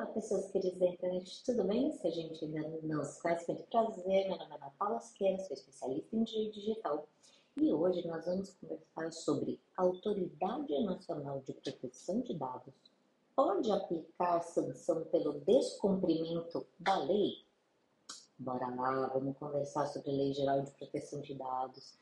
Olá, pessoas queridas da internet, tudo bem? Se a gente ainda não se conhece, muito prazer. Meu nome é Ana Paula Siqueira, sou especialista em digital. E hoje nós vamos conversar sobre Autoridade Nacional de Proteção de Dados pode aplicar sanção pelo descumprimento da lei? Bora lá, vamos conversar sobre a Lei Geral de Proteção de Dados,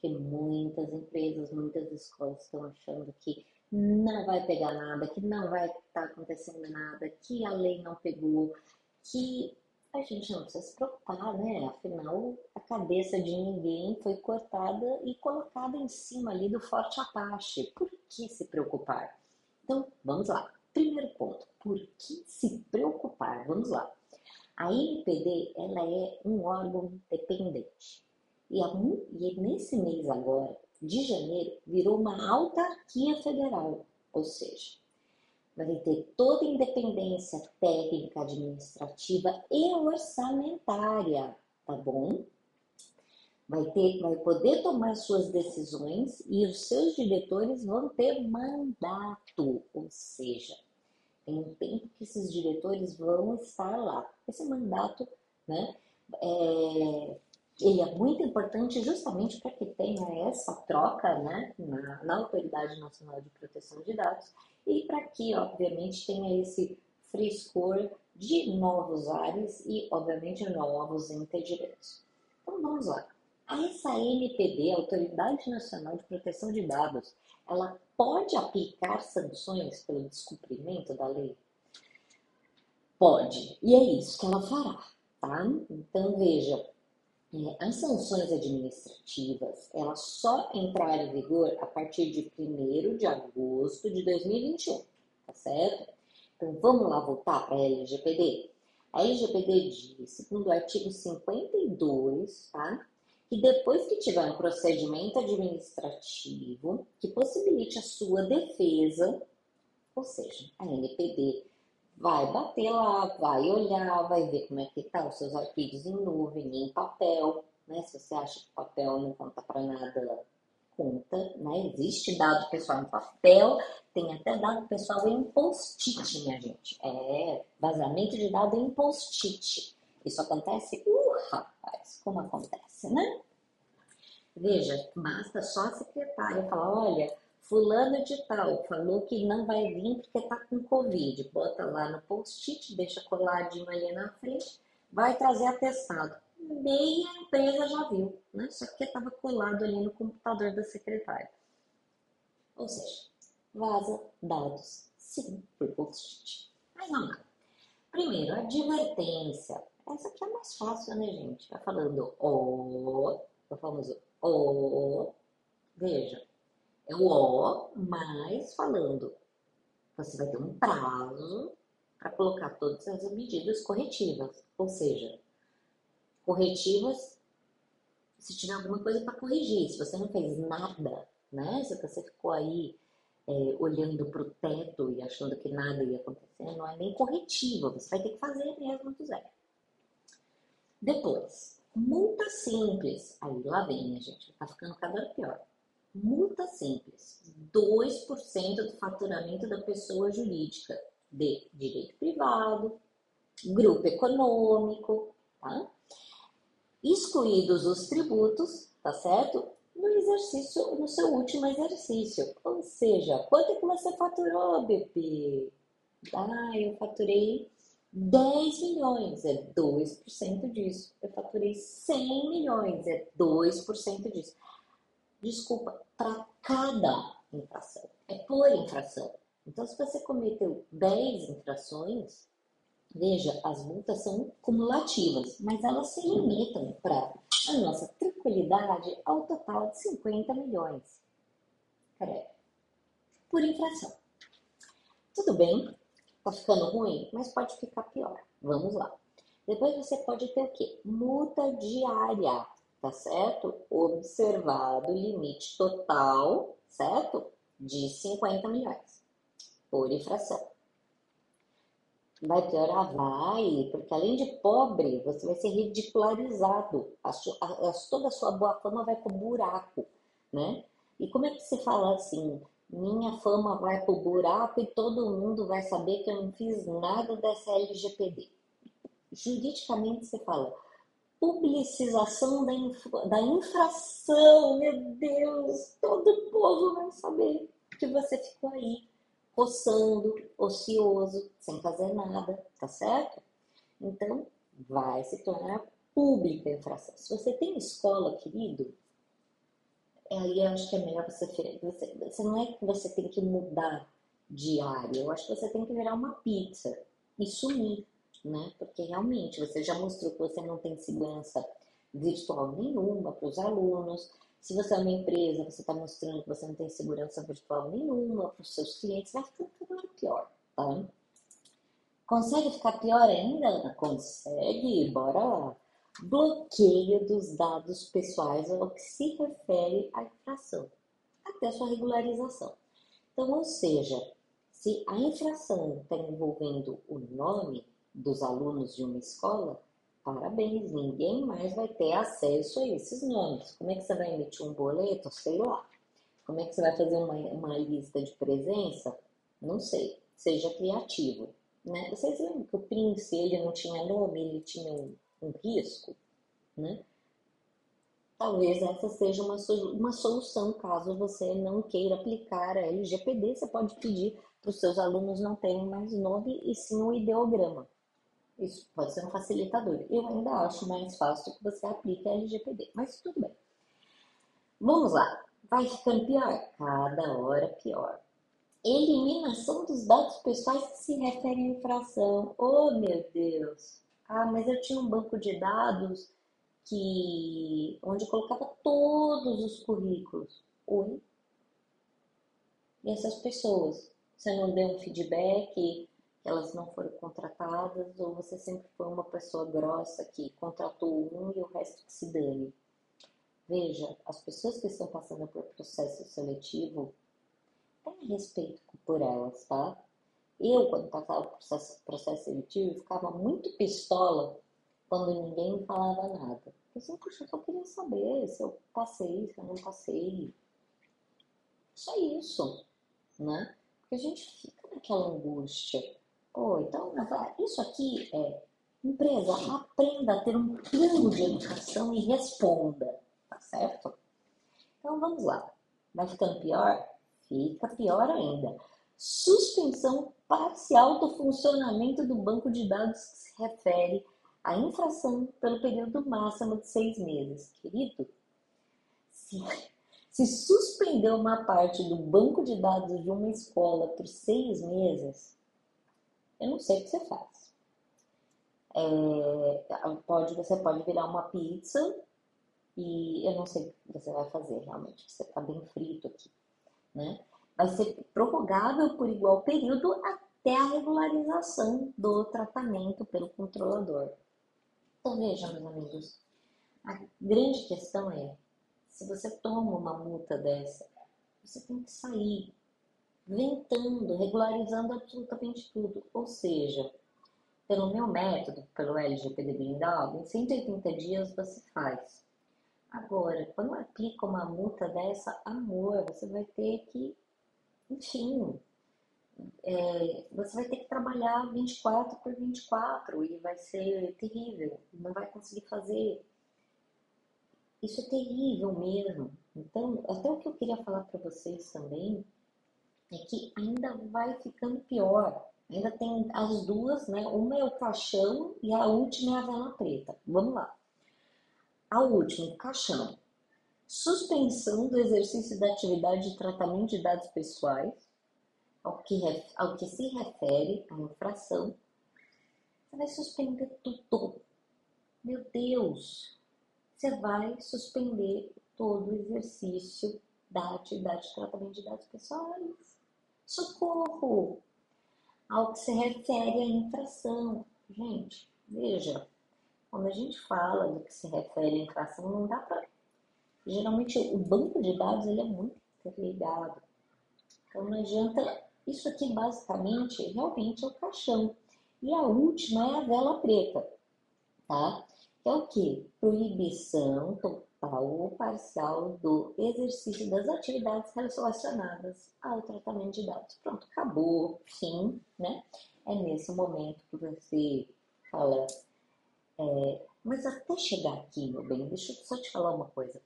porque muitas empresas, muitas escolas estão achando que não vai pegar nada, que não vai estar tá acontecendo nada, que a lei não pegou, que a gente não precisa se preocupar, né? Afinal, a cabeça de ninguém foi cortada e colocada em cima ali do forte Apache. Por que se preocupar? Então, vamos lá. Primeiro ponto, por que se preocupar? Vamos lá. A NPD, ela é um órgão dependente. E, e nesse mês agora, de janeiro, virou uma autarquia federal, ou seja, vai ter toda a independência técnica, administrativa e orçamentária, tá bom? Vai, ter, vai poder tomar suas decisões e os seus diretores vão ter mandato, ou seja, tem um tempo que esses diretores vão estar lá. Esse mandato, né, é, ele é muito importante justamente para que tenha essa troca né, na, na, Autoridade Nacional de Proteção de Dados e para que, obviamente, tenha esse frescor de novos ares e, obviamente, novos entendimentos. Então, vamos lá. Essa NPD, Autoridade Nacional de Proteção de Dados, ela pode aplicar sanções pelo descumprimento da lei? Pode. E é isso que ela fará, tá? Então, veja, as sanções administrativas, elas só entrarem em vigor a partir de 1 de agosto de 2021, tá certo? Então, vamos lá voltar para a LGPD? A LGPD diz, segundo o artigo 52, tá? Que depois que tiver um procedimento administrativo que possibilite a sua defesa, ou seja, a NPD vai bater lá, vai olhar, vai ver como é que tá os seus arquivos em nuvem, em papel, né? Se você acha que papel não conta para nada, conta, né? Existe dado pessoal em papel, tem até dado pessoal em post-it, minha gente. É, vazamento de dado em post-it. Isso acontece? Uh, rapaz, como acontece, né? Veja, basta só a secretária falar, olha, fulano de tal falou que não vai vir porque tá com Covid. Bota lá no post-it, deixa coladinho ali na frente, vai trazer atestado. Meia empresa já viu, né? Só que estava colado ali no computador da secretária. Ou seja, vaza dados, sim, por post-it. Mas vamos. Primeiro, advertência. Essa aqui é mais fácil, né, gente? Vai falando o, o famoso o. Veja, é o O, mas falando. Você vai ter um prazo para colocar todas as medidas corretivas. Ou seja, corretivas se tiver alguma coisa para corrigir. Se você não fez nada, né? Se você ficou aí é, olhando para o teto e achando que nada ia acontecer, não é nem corretiva. Você vai ter que fazer mesmo do zero. Depois, multa simples. Aí lá vem, minha gente, tá ficando cada vez pior. Multa simples, 2% do faturamento da pessoa jurídica de direito privado, grupo econômico, tá? Excluídos os tributos, tá certo? No exercício, no seu último exercício. Ou seja, quanto é que você faturou, BP? Ah, eu faturei 10 milhões, é 2% disso. Eu faturei 100 milhões, é 2% disso desculpa, para cada infração. É por infração. Então, se você cometeu 10 infrações, veja, as multas são cumulativas, mas elas se limitam para a nossa tranquilidade ao total de 50 milhões. Creio. Por infração. Tudo bem, tá ficando ruim, mas pode ficar pior. Vamos lá. Depois você pode ter o quê? Multa diária tá certo? Observado o limite total, certo? De 50 milhões por infração. Vai piorar? Vai, porque além de pobre, você vai ser ridicularizado. A sua, a, a, toda a sua boa fama vai pro buraco, né? E como é que você fala assim? minha fama vai pro buraco e todo mundo vai saber que eu não fiz nada dessa LGPD. Juridicamente você fala publicização da, infra, da infração, meu Deus, todo o povo vai saber que você ficou aí coçando, ocioso, sem fazer nada, tá certo? Então, vai se tornar pública a infração. Se você tem escola, querido, aí eu acho que é melhor você, você. Você não é que você tem que mudar de área, eu acho que você tem que virar uma pizza e sumir, né? Porque realmente você já mostrou que você não tem segurança virtual nenhuma para os alunos. Se você é uma empresa, você está mostrando que você não tem segurança virtual nenhuma para os seus clientes, vai ficar tudo pior, tá? Consegue ficar pior ainda? Consegue, bora lá bloqueio dos dados pessoais ao que se refere à infração, até a sua regularização. Então, ou seja, se a infração está envolvendo o nome dos alunos de uma escola, parabéns, ninguém mais vai ter acesso a esses nomes. Como é que você vai emitir um boleto? Sei lá. Como é que você vai fazer uma, uma lista de presença? Não sei. Seja criativo. Né? Vocês lembram que o Prince ele não tinha nome, ele tinha um um risco, né? Talvez essa seja uma, uma solução caso você não queira aplicar a LGPD. Você pode pedir para os seus alunos não terem mais nome e sim o ideograma. Isso pode ser um facilitador. Eu ainda acho mais fácil que você aplique a LGPD, mas tudo bem. Vamos lá. Vai ficando pior? Cada hora pior. Eliminação dos dados pessoais que se referem à infração. Oh, meu Deus! Ah, mas eu tinha um banco de dados que onde colocava todos os currículos. Oi? E essas pessoas? Você não deu um feedback elas não foram contratadas ou você sempre foi uma pessoa grossa que contratou um e o resto que se dane? Veja, as pessoas que estão passando por processo seletivo, tenha respeito por elas, tá? Eu, quando passava o processo, processo seletivo, ficava muito pistola quando ninguém falava nada. Eu sempre, puxa, eu só queria saber se eu passei, se eu não passei. Só isso, né? Porque a gente fica naquela angústia. Pô, então, isso aqui é empresa, aprenda a ter um plano de educação e responda, tá certo? Então vamos lá. Vai ficando pior? Fica pior ainda suspensão parcial do funcionamento do banco de dados que se refere à infração pelo período máximo de seis meses. Querido, se, se suspender uma parte do banco de dados de uma escola por seis meses, eu não sei o que você faz. É, pode, você pode virar uma pizza e eu não sei o que você vai fazer realmente, você está bem frito aqui, né? vai ser prorrogável por igual período até a regularização do tratamento pelo controlador. Então veja, meus amigos, a grande questão é, se você toma uma multa dessa, você tem que sair ventando, regularizando absolutamente tudo. Ou seja, pelo meu método, pelo LGPD blindado, em 180 dias você faz. Agora, quando aplica uma multa dessa, amor, você vai ter que enfim, é, você vai ter que trabalhar 24 por 24 e vai ser terrível, não vai conseguir fazer. Isso é terrível mesmo. Então, até o que eu queria falar para vocês também é que ainda vai ficando pior. Ainda tem as duas, né? Uma é o caixão e a última é a vela preta. Vamos lá. A última, caixão suspensão do exercício da atividade de tratamento de dados pessoais, ao que, ao que se refere à infração, você vai suspender tudo. Meu Deus! Você vai suspender todo o exercício da atividade de tratamento de dados pessoais. Socorro! Ao que se refere à infração. Gente, veja, quando a gente fala do que se refere à infração, não dá para geralmente o banco de dados ele é muito interligado. Então não adianta. Isso aqui basicamente realmente é o caixão. E a última é a vela preta, tá? É o que? Proibição, ou parcial do exercício das atividades relacionadas ao tratamento de dados. Pronto, acabou, fim, né? É nesse momento que você fala, é, mas até chegar aqui, meu bem, deixa eu só te falar uma coisa.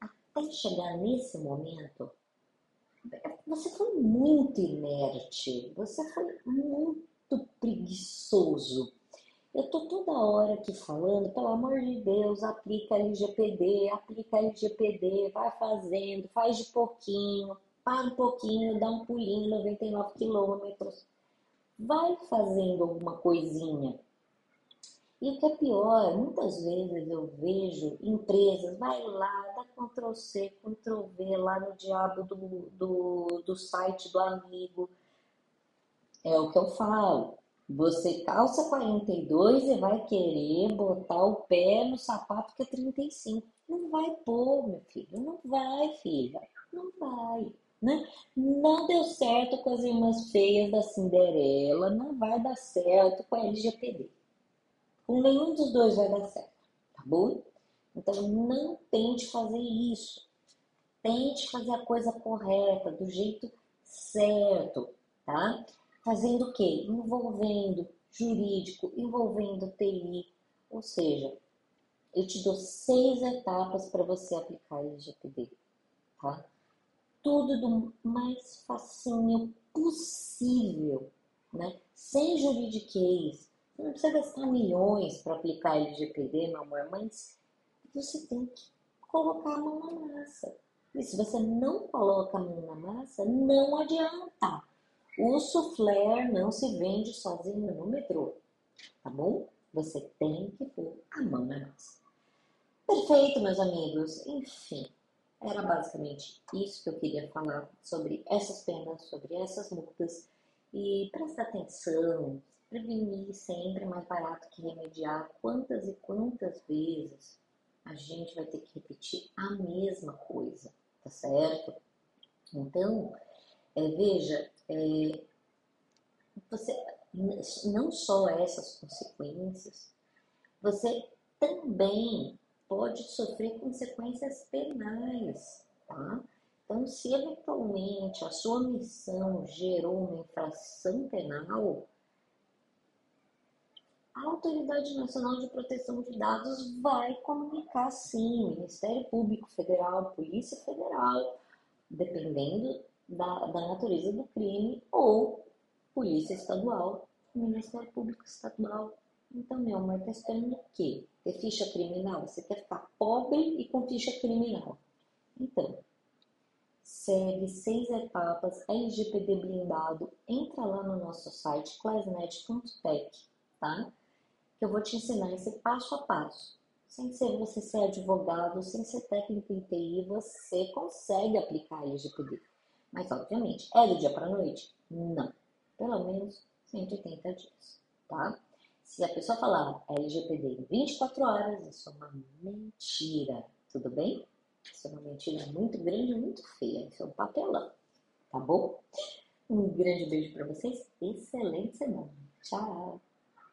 Até chegar nesse momento, você foi muito inerte, você foi muito preguiçoso. Eu tô toda hora aqui falando, pelo amor de Deus, aplica LGPD, aplica LGPD, vai fazendo, faz de pouquinho, para um pouquinho, dá um pulinho, 99 quilômetros. Vai fazendo alguma coisinha. E o que é pior, muitas vezes eu vejo empresas, vai lá, dá Ctrl C, Ctrl V lá no diabo do, do, do site do amigo. É o que eu falo. Você calça 42 e vai querer botar o pé no sapato que é 35. Não vai pôr, meu filho. Não vai, filha. Não vai. Né? Não deu certo com as irmãs feias da Cinderela. Não vai dar certo com a LGPD. Com nenhum dos dois vai dar certo. Tá bom? Então não tente fazer isso. Tente fazer a coisa correta, do jeito certo, tá? Fazendo o quê? Envolvendo jurídico, envolvendo TI. Ou seja, eu te dou seis etapas para você aplicar o LGPD, tá? Tudo do mais facinho possível, né? Sem juridiquês. Você não precisa gastar milhões para aplicar LGPD, meu amor, mas você tem que colocar a mão na massa. E se você não coloca a mão na massa, não adianta. O soufflé não se vende sozinho no metrô, tá bom? Você tem que pôr a mão na massa. Perfeito, meus amigos. Enfim, era basicamente isso que eu queria falar sobre essas penas, sobre essas multas. E presta atenção, prevenir sempre é mais barato que remediar. Quantas e quantas vezes a gente vai ter que repetir a mesma coisa, tá certo? Então, é, veja, é, você não só essas consequências, você também pode sofrer consequências penais, tá? Então, se eventualmente a sua missão gerou uma infração penal, a Autoridade Nacional de Proteção de Dados vai comunicar sim, Ministério Público Federal, Polícia Federal, dependendo da, da natureza do crime, ou Polícia Estadual, Ministério Público Estadual. Então, meu amor, tá esperando o quê? Ter ficha criminal? Você quer ficar pobre e com ficha criminal. Então, segue seis etapas, LGPD blindado, entra lá no nosso site, classnet.tech, tá? Que eu vou te ensinar esse passo a passo. Sem ser você ser advogado, sem ser técnico em TI, você consegue aplicar LGPD. Mas, obviamente, é do dia para noite? Não. Pelo menos 180 dias, tá? Se a pessoa falar LGPD em 24 horas, isso é uma mentira, tudo bem? Isso é uma mentira muito grande muito feia. Isso é um papelão, tá bom? Um grande beijo para vocês. Excelente semana. Tchau!